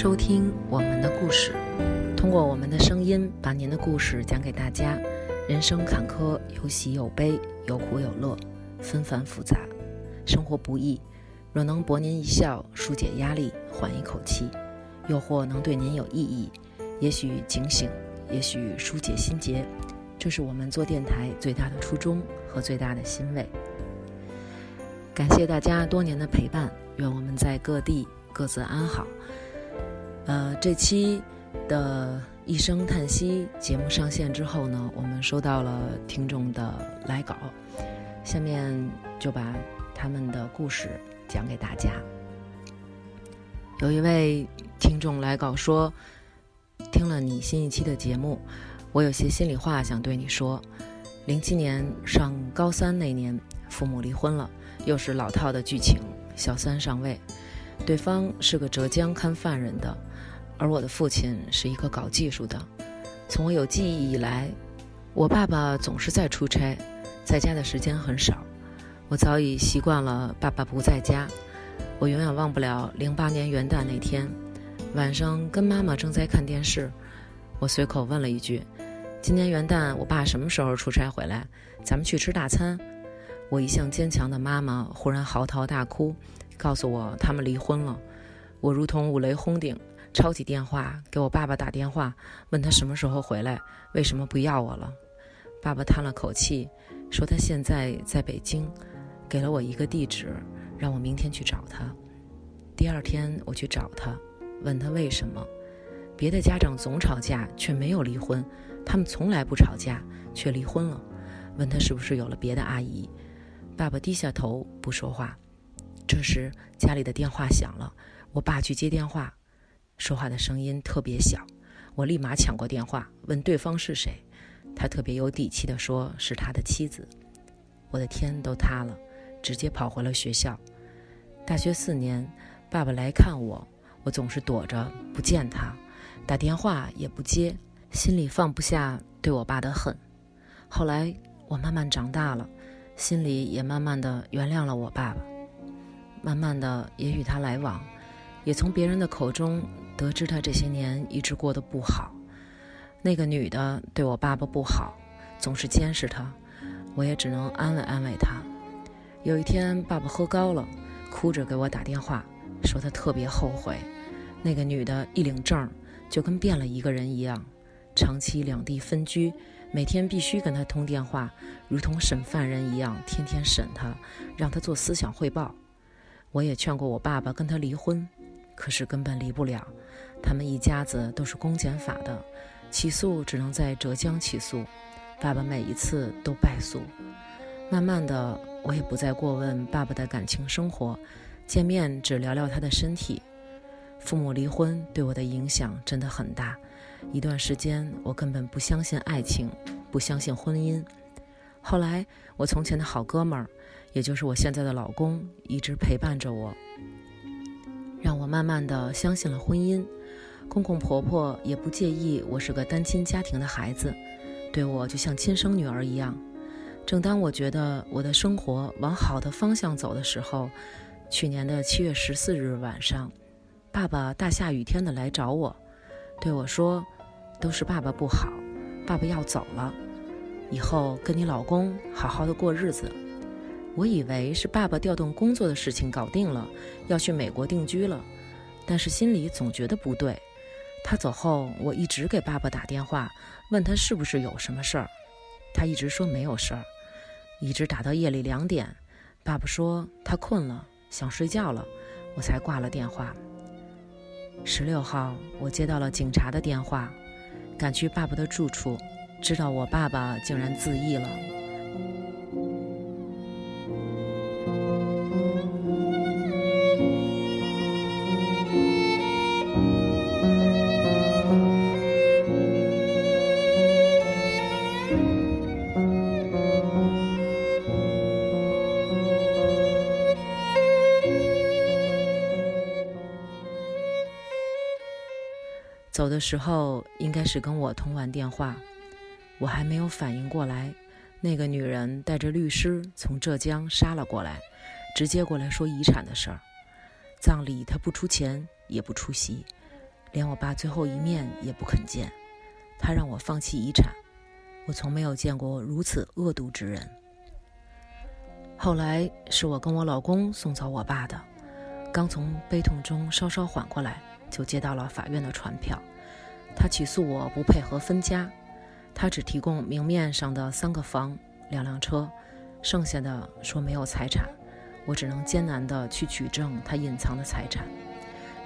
收听我们的故事，通过我们的声音，把您的故事讲给大家。人生坎坷，有喜有悲，有苦有乐，纷繁复杂，生活不易。若能博您一笑，纾解压力，缓一口气，又或能对您有意义，也许警醒，也许疏解心结，这是我们做电台最大的初衷和最大的欣慰。感谢大家多年的陪伴，愿我们在各地各自安好。呃，这期的一声叹息节目上线之后呢，我们收到了听众的来稿，下面就把他们的故事讲给大家。有一位听众来稿说，听了你新一期的节目，我有些心里话想对你说。零七年上高三那年，父母离婚了，又是老套的剧情，小三上位，对方是个浙江看犯人的。而我的父亲是一个搞技术的。从我有记忆以来，我爸爸总是在出差，在家的时间很少。我早已习惯了爸爸不在家。我永远忘不了零八年元旦那天晚上，跟妈妈正在看电视。我随口问了一句：“今年元旦我爸什么时候出差回来？咱们去吃大餐。”我一向坚强的妈妈忽然嚎啕大哭，告诉我他们离婚了。我如同五雷轰顶。抄起电话给我爸爸打电话，问他什么时候回来，为什么不要我了？爸爸叹了口气，说他现在在北京，给了我一个地址，让我明天去找他。第二天我去找他，问他为什么？别的家长总吵架却没有离婚，他们从来不吵架却离婚了。问他是不是有了别的阿姨？爸爸低下头不说话。这时家里的电话响了，我爸去接电话。说话的声音特别小，我立马抢过电话问对方是谁，他特别有底气地说是他的妻子，我的天都塌了，直接跑回了学校。大学四年，爸爸来看我，我总是躲着不见他，打电话也不接，心里放不下对我爸的恨。后来我慢慢长大了，心里也慢慢的原谅了我爸爸，慢慢的也与他来往，也从别人的口中。得知他这些年一直过得不好，那个女的对我爸爸不好，总是监视他，我也只能安慰安慰他。有一天，爸爸喝高了，哭着给我打电话，说他特别后悔。那个女的一领证，就跟变了一个人一样，长期两地分居，每天必须跟他通电话，如同审犯人一样，天天审他，让他做思想汇报。我也劝过我爸爸跟他离婚。可是根本离不了，他们一家子都是公检法的，起诉只能在浙江起诉。爸爸每一次都败诉。慢慢的，我也不再过问爸爸的感情生活，见面只聊聊他的身体。父母离婚对我的影响真的很大，一段时间我根本不相信爱情，不相信婚姻。后来，我从前的好哥们儿，也就是我现在的老公，一直陪伴着我。让我慢慢的相信了婚姻，公公婆婆也不介意我是个单亲家庭的孩子，对我就像亲生女儿一样。正当我觉得我的生活往好的方向走的时候，去年的七月十四日晚上，爸爸大下雨天的来找我，对我说：“都是爸爸不好，爸爸要走了，以后跟你老公好好的过日子。”我以为是爸爸调动工作的事情搞定了，要去美国定居了，但是心里总觉得不对。他走后，我一直给爸爸打电话，问他是不是有什么事儿，他一直说没有事儿，一直打到夜里两点。爸爸说他困了，想睡觉了，我才挂了电话。十六号，我接到了警察的电话，赶去爸爸的住处，知道我爸爸竟然自缢了。走的时候应该是跟我通完电话，我还没有反应过来，那个女人带着律师从浙江杀了过来，直接过来说遗产的事儿。葬礼他不出钱也不出席，连我爸最后一面也不肯见。他让我放弃遗产，我从没有见过如此恶毒之人。后来是我跟我老公送走我爸的，刚从悲痛中稍稍缓过来，就接到了法院的传票。他起诉我不配合分家，他只提供明面上的三个房、两辆车，剩下的说没有财产。我只能艰难的去取证他隐藏的财产。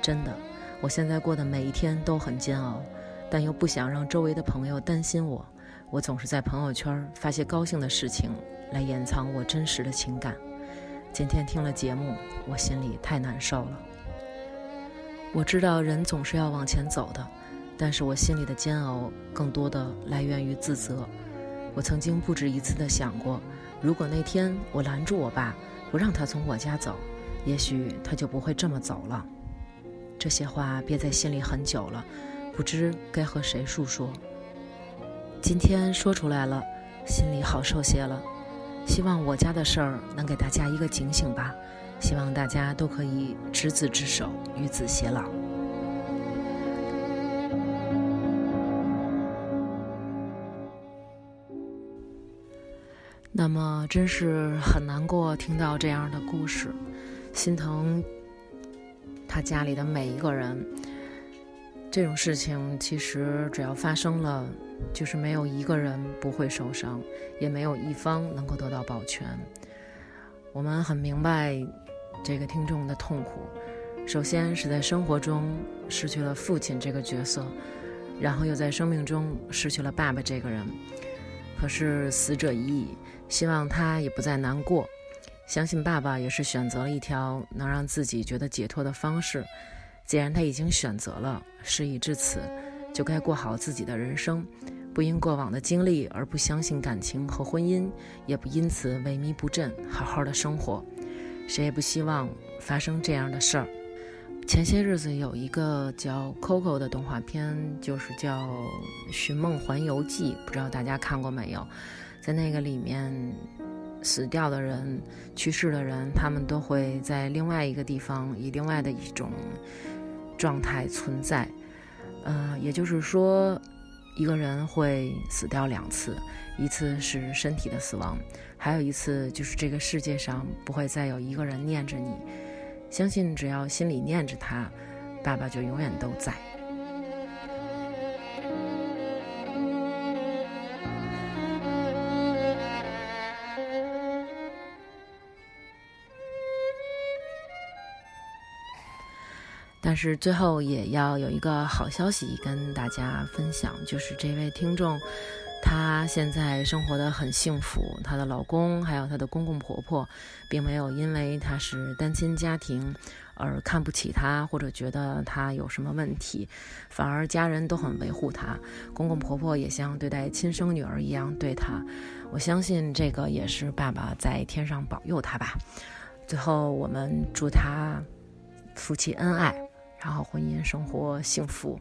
真的，我现在过的每一天都很煎熬，但又不想让周围的朋友担心我。我总是在朋友圈发些高兴的事情。来掩藏我真实的情感。今天听了节目，我心里太难受了。我知道人总是要往前走的，但是我心里的煎熬更多的来源于自责。我曾经不止一次的想过，如果那天我拦住我爸，不让他从我家走，也许他就不会这么走了。这些话憋在心里很久了，不知该和谁诉说。今天说出来了，心里好受些了。希望我家的事儿能给大家一个警醒吧，希望大家都可以执子之手，与子偕老。那么，真是很难过听到这样的故事，心疼他家里的每一个人。这种事情其实只要发生了，就是没有一个人不会受伤，也没有一方能够得到保全。我们很明白这个听众的痛苦。首先是在生活中失去了父亲这个角色，然后又在生命中失去了爸爸这个人。可是死者已矣，希望他也不再难过。相信爸爸也是选择了一条能让自己觉得解脱的方式。既然他已经选择了，事已至此，就该过好自己的人生，不因过往的经历而不相信感情和婚姻，也不因此萎靡不振，好好的生活。谁也不希望发生这样的事儿。前些日子有一个叫《Coco》的动画片，就是叫《寻梦环游记》，不知道大家看过没有？在那个里面，死掉的人、去世的人，他们都会在另外一个地方，以另外的一种。状态存在，呃，也就是说，一个人会死掉两次，一次是身体的死亡，还有一次就是这个世界上不会再有一个人念着你。相信只要心里念着他，爸爸就永远都在。但是最后也要有一个好消息跟大家分享，就是这位听众，她现在生活的很幸福，她的老公还有她的公公婆婆，并没有因为她是单亲家庭而看不起她或者觉得她有什么问题，反而家人都很维护她，公公婆婆也像对待亲生女儿一样对她。我相信这个也是爸爸在天上保佑她吧。最后我们祝她夫妻恩爱。然后婚姻生活幸福。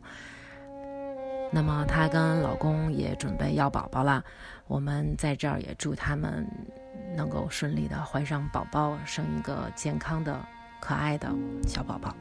那么她跟老公也准备要宝宝了，我们在这儿也祝他们能够顺利的怀上宝宝，生一个健康的、可爱的小宝宝。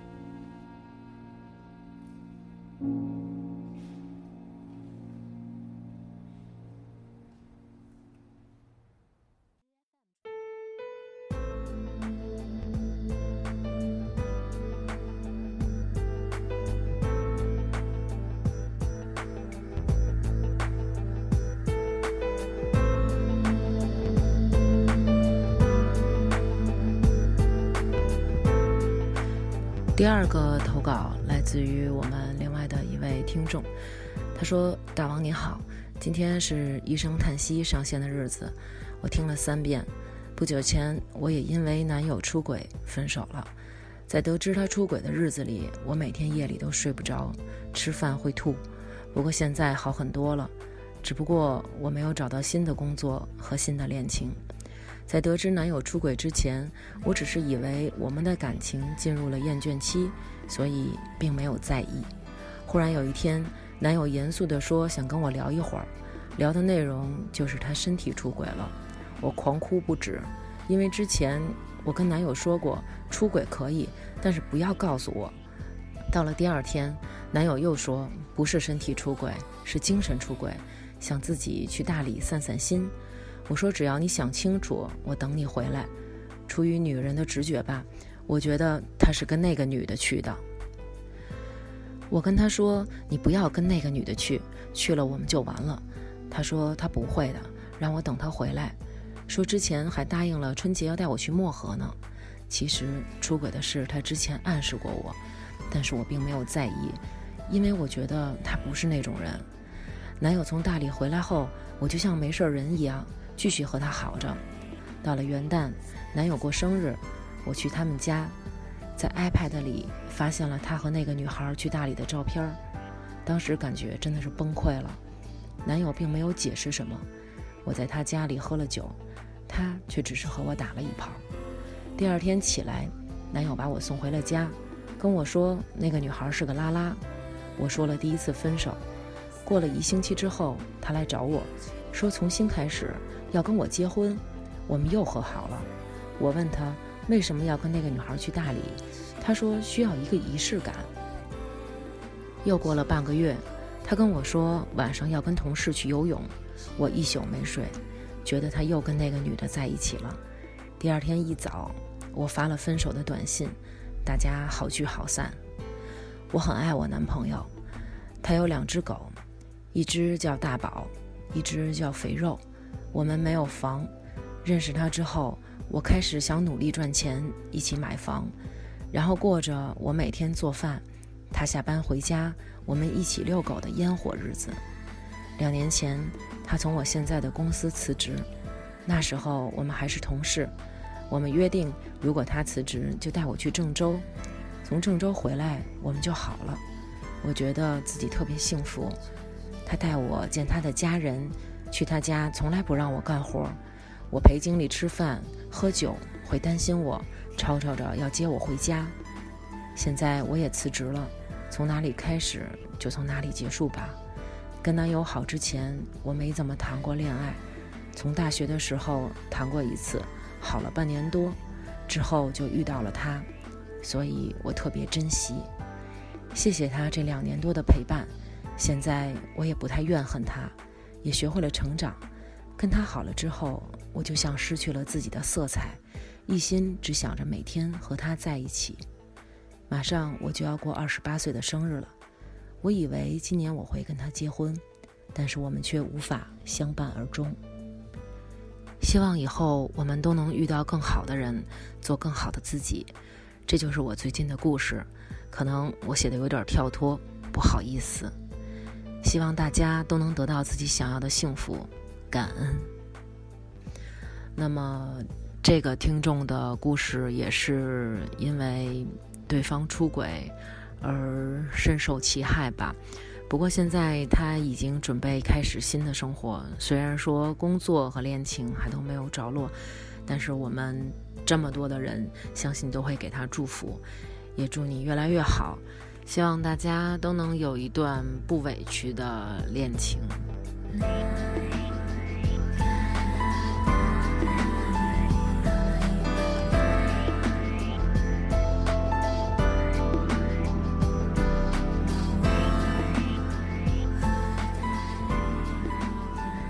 第二个投稿来自于我们另外的一位听众，他说：“大王你好，今天是一声叹息上线的日子，我听了三遍。不久前我也因为男友出轨分手了，在得知他出轨的日子里，我每天夜里都睡不着，吃饭会吐。不过现在好很多了，只不过我没有找到新的工作和新的恋情。”在得知男友出轨之前，我只是以为我们的感情进入了厌倦期，所以并没有在意。忽然有一天，男友严肃地说想跟我聊一会儿，聊的内容就是他身体出轨了。我狂哭不止，因为之前我跟男友说过出轨可以，但是不要告诉我。到了第二天，男友又说不是身体出轨，是精神出轨，想自己去大理散散心。我说只要你想清楚，我等你回来。出于女人的直觉吧，我觉得他是跟那个女的去的。我跟他说：“你不要跟那个女的去，去了我们就完了。”他说他不会的，让我等他回来。说之前还答应了春节要带我去漠河呢。其实出轨的事他之前暗示过我，但是我并没有在意，因为我觉得他不是那种人。男友从大理回来后，我就像没事人一样，继续和他好着。到了元旦，男友过生日，我去他们家。在 iPad 里发现了他和那个女孩去大理的照片，当时感觉真的是崩溃了。男友并没有解释什么，我在他家里喝了酒，他却只是和我打了一炮。第二天起来，男友把我送回了家，跟我说那个女孩是个拉拉。我说了第一次分手。过了一星期之后，他来找我说重新开始要跟我结婚，我们又和好了。我问他。为什么要跟那个女孩去大理？他说需要一个仪式感。又过了半个月，他跟我说晚上要跟同事去游泳，我一宿没睡，觉得他又跟那个女的在一起了。第二天一早，我发了分手的短信，大家好聚好散。我很爱我男朋友，他有两只狗，一只叫大宝，一只叫肥肉。我们没有房，认识他之后。我开始想努力赚钱，一起买房，然后过着我每天做饭，他下班回家，我们一起遛狗的烟火日子。两年前，他从我现在的公司辞职，那时候我们还是同事。我们约定，如果他辞职，就带我去郑州，从郑州回来，我们就好了。我觉得自己特别幸福。他带我见他的家人，去他家从来不让我干活。我陪经理吃饭喝酒，会担心我，吵吵着要接我回家。现在我也辞职了，从哪里开始就从哪里结束吧。跟男友好之前，我没怎么谈过恋爱。从大学的时候谈过一次，好了半年多，之后就遇到了他，所以我特别珍惜。谢谢他这两年多的陪伴，现在我也不太怨恨他，也学会了成长。跟他好了之后。我就像失去了自己的色彩，一心只想着每天和他在一起。马上我就要过二十八岁的生日了，我以为今年我会跟他结婚，但是我们却无法相伴而终。希望以后我们都能遇到更好的人，做更好的自己。这就是我最近的故事，可能我写的有点跳脱，不好意思。希望大家都能得到自己想要的幸福，感恩。那么，这个听众的故事也是因为对方出轨而深受其害吧。不过现在他已经准备开始新的生活，虽然说工作和恋情还都没有着落，但是我们这么多的人相信都会给他祝福，也祝你越来越好。希望大家都能有一段不委屈的恋情。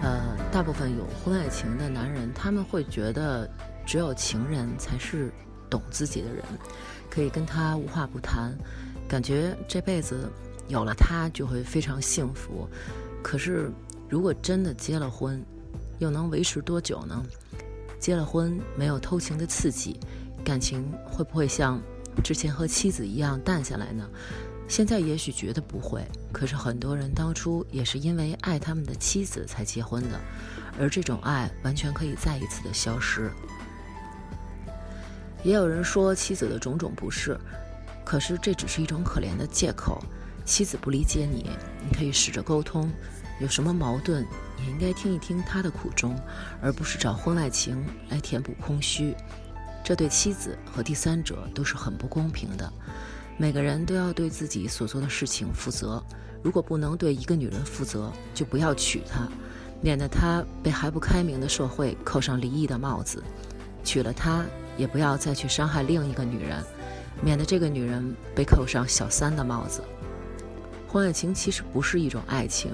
呃大部分有婚外情的男人，他们会觉得只有情人才是懂自己的人，可以跟他无话不谈，感觉这辈子有了他就会非常幸福。可是，如果真的结了婚，又能维持多久呢？结了婚没有偷情的刺激，感情会不会像之前和妻子一样淡下来呢？现在也许觉得不会，可是很多人当初也是因为爱他们的妻子才结婚的，而这种爱完全可以再一次的消失。也有人说妻子的种种不是，可是这只是一种可怜的借口。妻子不理解你，你可以试着沟通，有什么矛盾也应该听一听他的苦衷，而不是找婚外情来填补空虚，这对妻子和第三者都是很不公平的。每个人都要对自己所做的事情负责。如果不能对一个女人负责，就不要娶她，免得她被还不开明的社会扣上离异的帽子。娶了她，也不要再去伤害另一个女人。免得这个女人被扣上小三的帽子。婚外情其实不是一种爱情，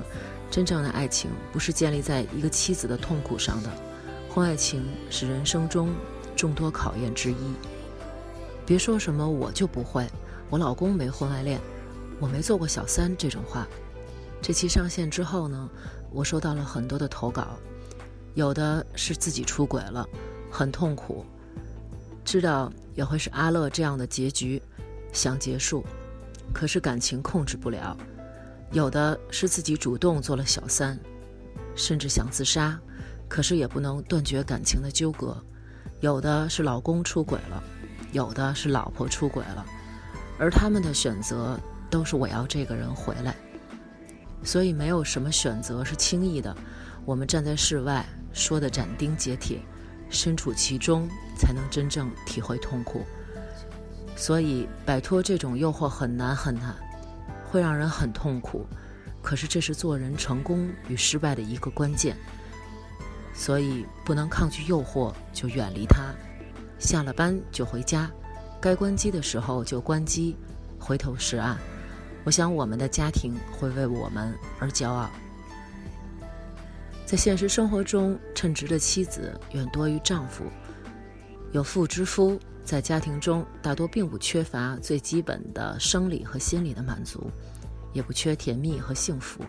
真正的爱情不是建立在一个妻子的痛苦上的。婚外情是人生中众多考验之一。别说什么我就不会，我老公没婚外恋，我没做过小三这种话。这期上线之后呢，我收到了很多的投稿，有的是自己出轨了，很痛苦，知道也会是阿乐这样的结局，想结束。可是感情控制不了，有的是自己主动做了小三，甚至想自杀，可是也不能断绝感情的纠葛；有的是老公出轨了，有的是老婆出轨了，而他们的选择都是我要这个人回来。所以没有什么选择是轻易的，我们站在室外说的斩钉截铁，身处其中才能真正体会痛苦。所以，摆脱这种诱惑很难很难，会让人很痛苦。可是，这是做人成功与失败的一个关键。所以，不能抗拒诱惑，就远离它。下了班就回家，该关机的时候就关机，回头是岸。我想，我们的家庭会为我们而骄傲。在现实生活中，称职的妻子远多于丈夫。有妇之夫。在家庭中，大多并不缺乏最基本的生理和心理的满足，也不缺甜蜜和幸福。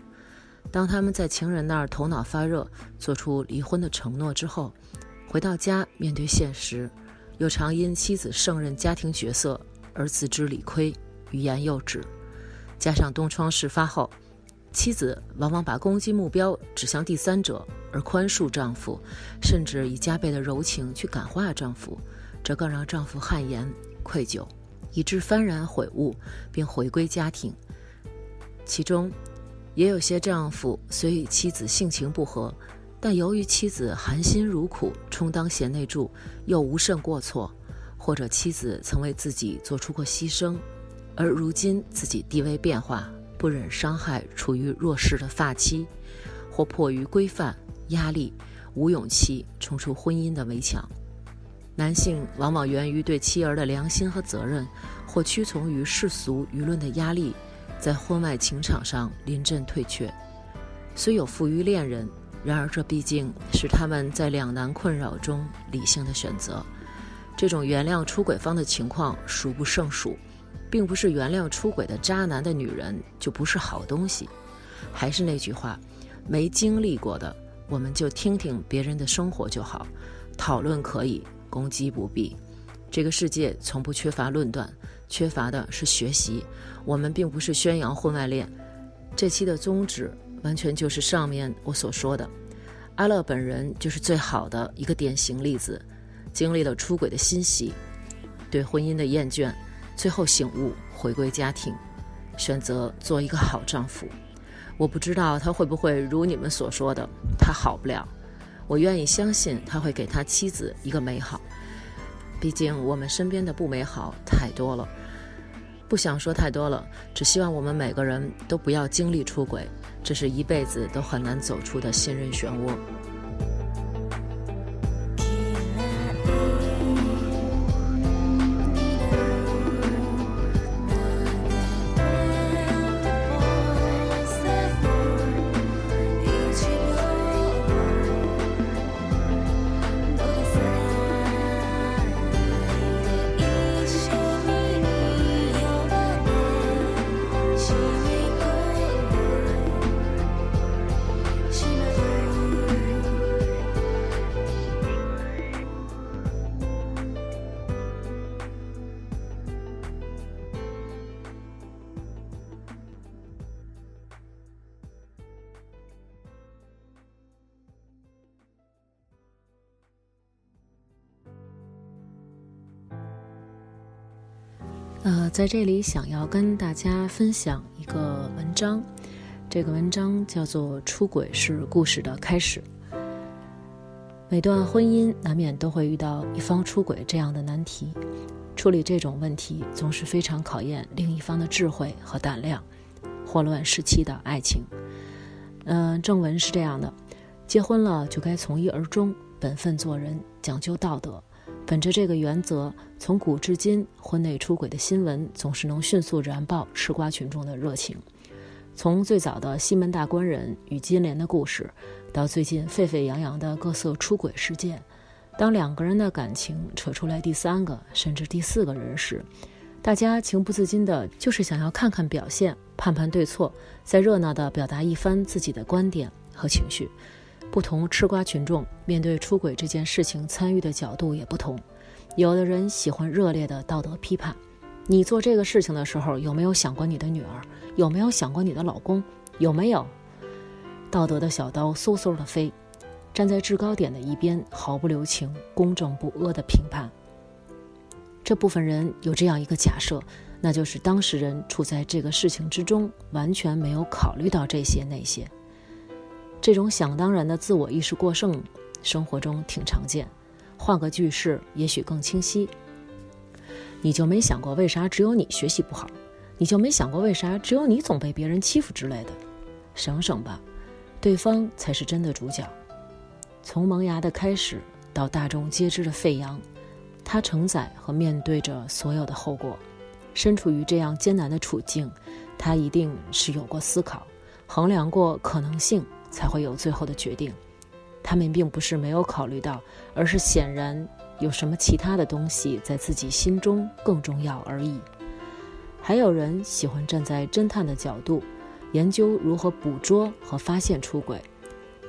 当他们在情人那儿头脑发热，做出离婚的承诺之后，回到家面对现实，又常因妻子胜任家庭角色而自知理亏，欲言又止。加上东窗事发后，妻子往往把攻击目标指向第三者，而宽恕丈夫，甚至以加倍的柔情去感化丈夫。这更让丈夫汗颜愧疚，以致幡然悔悟，并回归家庭。其中，也有些丈夫虽与妻子性情不合，但由于妻子含辛茹苦充当贤内助，又无甚过错，或者妻子曾为自己做出过牺牲，而如今自己地位变化，不忍伤害处于弱势的发妻，或迫于规范压力，无勇气冲出婚姻的围墙。男性往往源于对妻儿的良心和责任，或屈从于世俗舆论的压力，在婚外情场上临阵退却。虽有富于恋人，然而这毕竟是他们在两难困扰中理性的选择。这种原谅出轨方的情况数不胜数，并不是原谅出轨的渣男的女人就不是好东西。还是那句话，没经历过的，我们就听听别人的生活就好，讨论可以。攻击不必，这个世界从不缺乏论断，缺乏的是学习。我们并不是宣扬婚外恋，这期的宗旨完全就是上面我所说的。阿乐本人就是最好的一个典型例子，经历了出轨的欣喜，对婚姻的厌倦，最后醒悟，回归家庭，选择做一个好丈夫。我不知道他会不会如你们所说的，他好不了。我愿意相信他会给他妻子一个美好，毕竟我们身边的不美好太多了。不想说太多了，只希望我们每个人都不要经历出轨，这是一辈子都很难走出的信任漩涡。在这里想要跟大家分享一个文章，这个文章叫做《出轨是故事的开始》。每段婚姻难免都会遇到一方出轨这样的难题，处理这种问题总是非常考验另一方的智慧和胆量。霍乱时期的爱情，嗯，正文是这样的：结婚了就该从一而终，本分做人，讲究道德。本着这个原则，从古至今，婚内出轨的新闻总是能迅速燃爆吃瓜群众的热情。从最早的西门大官人与金莲的故事，到最近沸沸扬扬的各色出轨事件，当两个人的感情扯出来第三个甚至第四个人时，大家情不自禁的就是想要看看表现，判判对错，再热闹的表达一番自己的观点和情绪。不同吃瓜群众面对出轨这件事情参与的角度也不同，有的人喜欢热烈的道德批判，你做这个事情的时候有没有想过你的女儿？有没有想过你的老公？有没有？道德的小刀嗖嗖的飞，站在制高点的一边毫不留情、公正不阿的评判。这部分人有这样一个假设，那就是当事人处在这个事情之中，完全没有考虑到这些那些。这种想当然的自我意识过剩，生活中挺常见。换个句式，也许更清晰。你就没想过为啥只有你学习不好？你就没想过为啥只有你总被别人欺负之类的？省省吧，对方才是真的主角。从萌芽的开始到大众皆知的沸扬，他承载和面对着所有的后果。身处于这样艰难的处境，他一定是有过思考，衡量过可能性。才会有最后的决定。他们并不是没有考虑到，而是显然有什么其他的东西在自己心中更重要而已。还有人喜欢站在侦探的角度，研究如何捕捉和发现出轨。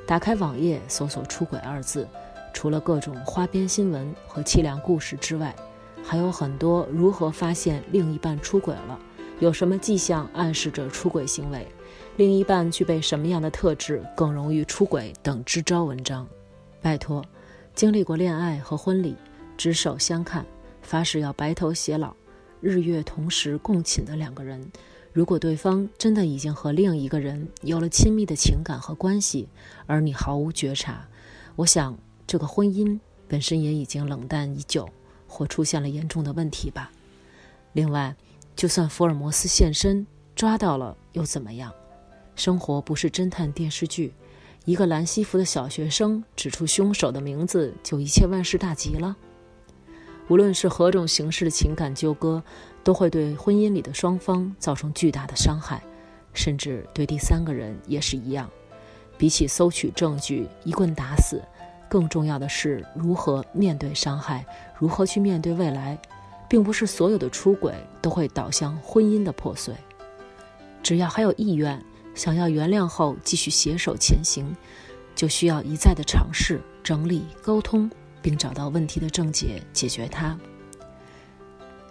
打开网页搜索“出轨”二字，除了各种花边新闻和凄凉故事之外，还有很多如何发现另一半出轨了，有什么迹象暗示着出轨行为。另一半具备什么样的特质更容易出轨等支招文章，拜托，经历过恋爱和婚礼，执手相看，发誓要白头偕老，日月同时共寝的两个人，如果对方真的已经和另一个人有了亲密的情感和关系，而你毫无觉察，我想这个婚姻本身也已经冷淡已久，或出现了严重的问题吧。另外，就算福尔摩斯现身抓到了又怎么样？生活不是侦探电视剧，一个蓝西服的小学生指出凶手的名字，就一切万事大吉了。无论是何种形式的情感纠葛，都会对婚姻里的双方造成巨大的伤害，甚至对第三个人也是一样。比起搜取证据一棍打死，更重要的是如何面对伤害，如何去面对未来。并不是所有的出轨都会导向婚姻的破碎，只要还有意愿。想要原谅后继续携手前行，就需要一再的尝试、整理、沟通，并找到问题的症结，解决它。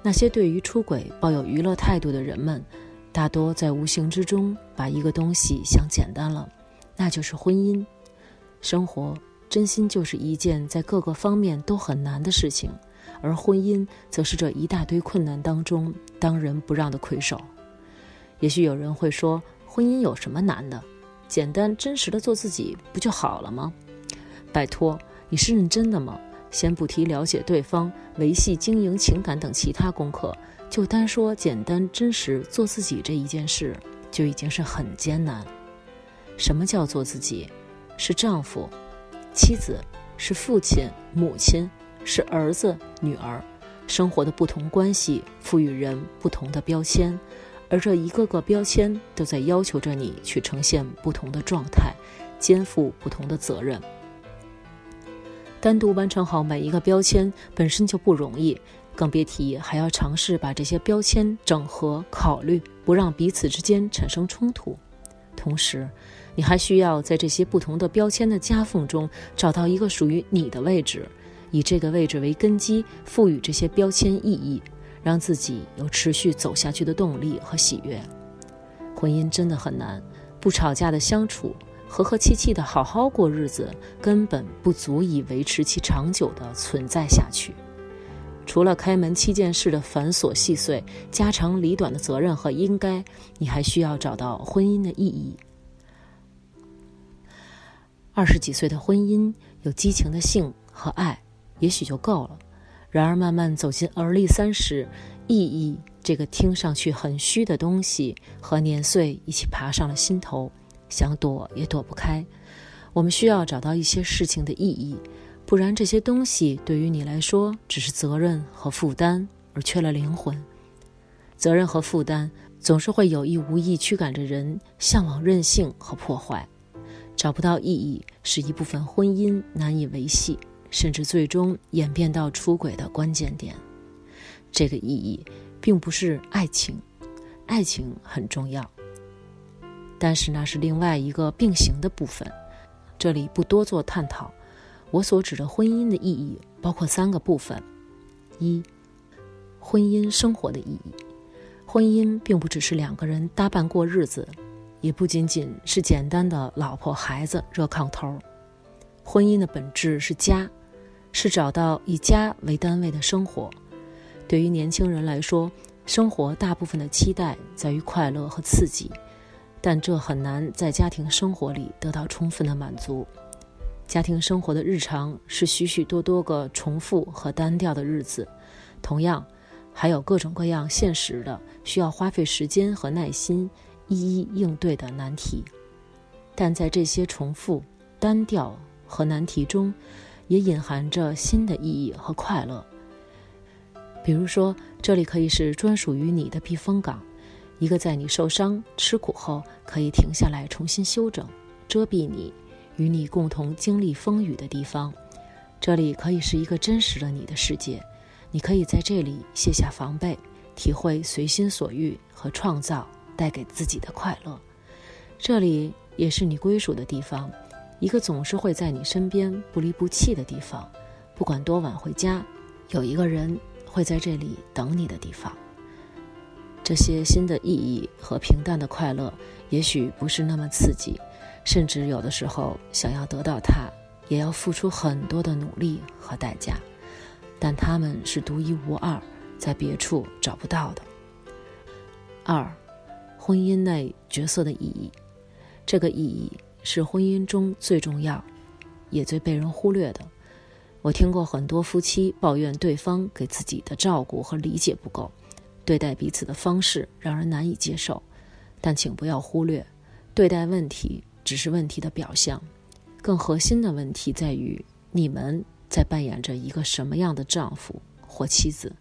那些对于出轨抱有娱乐态度的人们，大多在无形之中把一个东西想简单了，那就是婚姻。生活真心就是一件在各个方面都很难的事情，而婚姻则是这一大堆困难当中当仁不让的魁首。也许有人会说。婚姻有什么难的？简单真实的做自己不就好了吗？拜托，你是认真的吗？先不提了解对方、维系经营情感等其他功课，就单说简单真实做自己这一件事，就已经是很艰难。什么叫做自己？是丈夫、妻子，是父亲、母亲，是儿子、女儿，生活的不同关系赋予人不同的标签。而这一个个标签都在要求着你去呈现不同的状态，肩负不同的责任。单独完成好每一个标签本身就不容易，更别提还要尝试把这些标签整合、考虑，不让彼此之间产生冲突。同时，你还需要在这些不同的标签的夹缝中找到一个属于你的位置，以这个位置为根基，赋予这些标签意义。让自己有持续走下去的动力和喜悦。婚姻真的很难，不吵架的相处，和和气气的好好过日子，根本不足以维持其长久的存在下去。除了开门七件事的繁琐细碎、家长里短的责任和应该，你还需要找到婚姻的意义。二十几岁的婚姻，有激情的性和爱，也许就够了。然而，慢慢走进而立三十，意义这个听上去很虚的东西，和年岁一起爬上了心头，想躲也躲不开。我们需要找到一些事情的意义，不然这些东西对于你来说只是责任和负担，而缺了灵魂。责任和负担总是会有意无意驱赶着人向往任性和破坏，找不到意义是一部分婚姻难以维系，甚至最终演变到出轨的关键点。这个意义并不是爱情，爱情很重要，但是那是另外一个并行的部分，这里不多做探讨。我所指的婚姻的意义包括三个部分：一、婚姻生活的意义。婚姻并不只是两个人搭伴过日子，也不仅仅是简单的老婆孩子热炕头。婚姻的本质是家，是找到以家为单位的生活。对于年轻人来说，生活大部分的期待在于快乐和刺激，但这很难在家庭生活里得到充分的满足。家庭生活的日常是许许多多个重复和单调的日子，同样，还有各种各样现实的需要花费时间和耐心一一应对的难题。但在这些重复、单调和难题中，也隐含着新的意义和快乐。比如说，这里可以是专属于你的避风港，一个在你受伤、吃苦后可以停下来重新休整、遮蔽你。与你共同经历风雨的地方，这里可以是一个真实的你的世界。你可以在这里卸下防备，体会随心所欲和创造带给自己的快乐。这里也是你归属的地方，一个总是会在你身边不离不弃的地方。不管多晚回家，有一个人会在这里等你的地方。这些新的意义和平淡的快乐，也许不是那么刺激。甚至有的时候，想要得到它，也要付出很多的努力和代价，但他们是独一无二，在别处找不到的。二，婚姻内角色的意义，这个意义是婚姻中最重要，也最被人忽略的。我听过很多夫妻抱怨对方给自己的照顾和理解不够，对待彼此的方式让人难以接受，但请不要忽略，对待问题。只是问题的表象，更核心的问题在于你们在扮演着一个什么样的丈夫或妻子。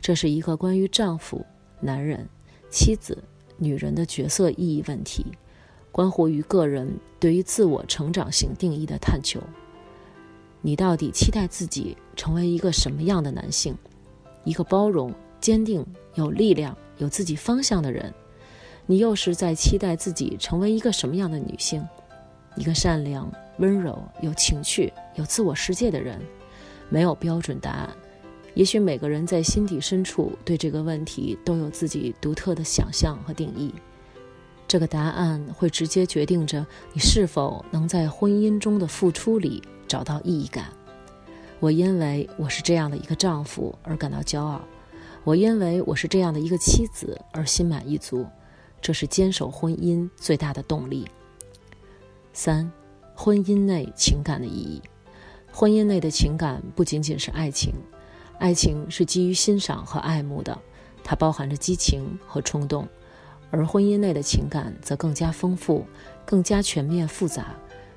这是一个关于丈夫、男人、妻子、女人的角色意义问题，关乎于个人对于自我成长型定义的探求。你到底期待自己成为一个什么样的男性？一个包容、坚定、有力量、有自己方向的人。你又是在期待自己成为一个什么样的女性？一个善良、温柔、有情趣、有自我世界的人？没有标准答案。也许每个人在心底深处对这个问题都有自己独特的想象和定义。这个答案会直接决定着你是否能在婚姻中的付出里找到意义感。我因为我是这样的一个丈夫而感到骄傲，我因为我是这样的一个妻子而心满意足。这是坚守婚姻最大的动力。三，婚姻内情感的意义。婚姻内的情感不仅仅是爱情，爱情是基于欣赏和爱慕的，它包含着激情和冲动；而婚姻内的情感则更加丰富、更加全面复杂。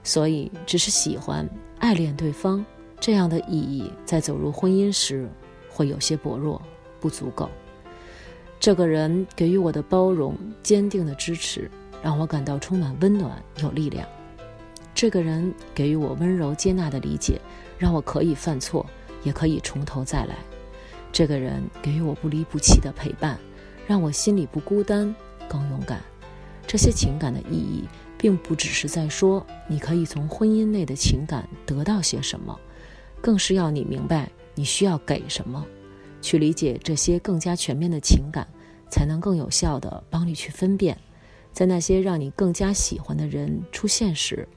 所以，只是喜欢、爱恋对方这样的意义，在走入婚姻时会有些薄弱、不足够。这个人给予我的包容、坚定的支持，让我感到充满温暖、有力量。这个人给予我温柔接纳的理解，让我可以犯错，也可以从头再来。这个人给予我不离不弃的陪伴，让我心里不孤单，更勇敢。这些情感的意义，并不只是在说你可以从婚姻内的情感得到些什么，更是要你明白你需要给什么。去理解这些更加全面的情感，才能更有效地帮你去分辨，在那些让你更加喜欢的人出现时，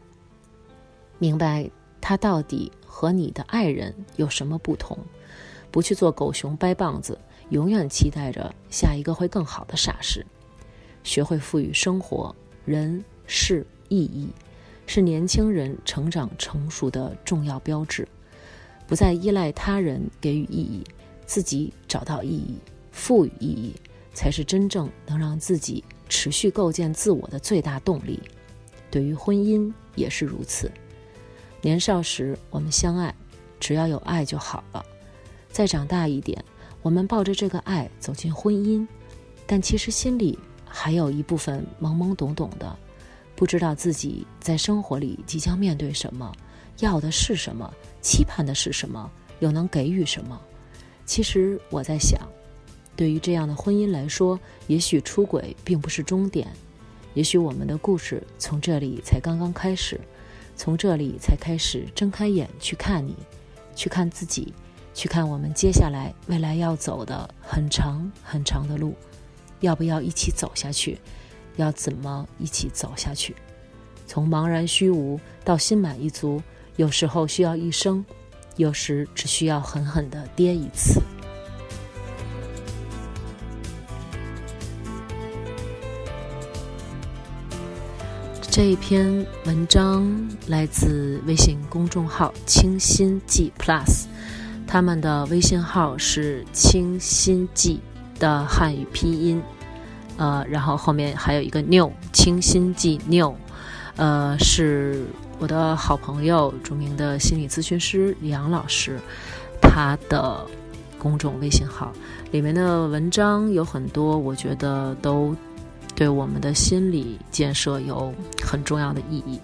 明白他到底和你的爱人有什么不同，不去做狗熊掰棒子，永远期待着下一个会更好的傻事。学会赋予生活、人、事意义，是年轻人成长成熟的重要标志。不再依赖他人给予意义。自己找到意义，赋予意义，才是真正能让自己持续构建自我的最大动力。对于婚姻也是如此。年少时我们相爱，只要有爱就好了。再长大一点，我们抱着这个爱走进婚姻，但其实心里还有一部分懵懵懂懂的，不知道自己在生活里即将面对什么，要的是什么，期盼的是什么，又能给予什么。其实我在想，对于这样的婚姻来说，也许出轨并不是终点，也许我们的故事从这里才刚刚开始。从这里才开始睁开眼去看你，去看自己，去看我们接下来未来要走的很长很长的路，要不要一起走下去？要怎么一起走下去？从茫然虚无到心满意足，有时候需要一生，有时只需要狠狠的跌一次。这一篇文章来自微信公众号“清新记 Plus”，他们的微信号是“清新记”的汉语拼音，呃，然后后面还有一个 “new”，清新剂 new，呃，是我的好朋友，著名的心理咨询师李阳老师，他的公众微信号里面的文章有很多，我觉得都。对我们的心理建设有很重要的意义。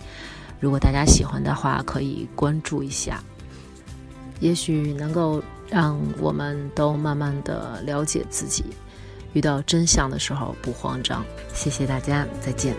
如果大家喜欢的话，可以关注一下，也许能够让我们都慢慢的了解自己，遇到真相的时候不慌张。谢谢大家，再见。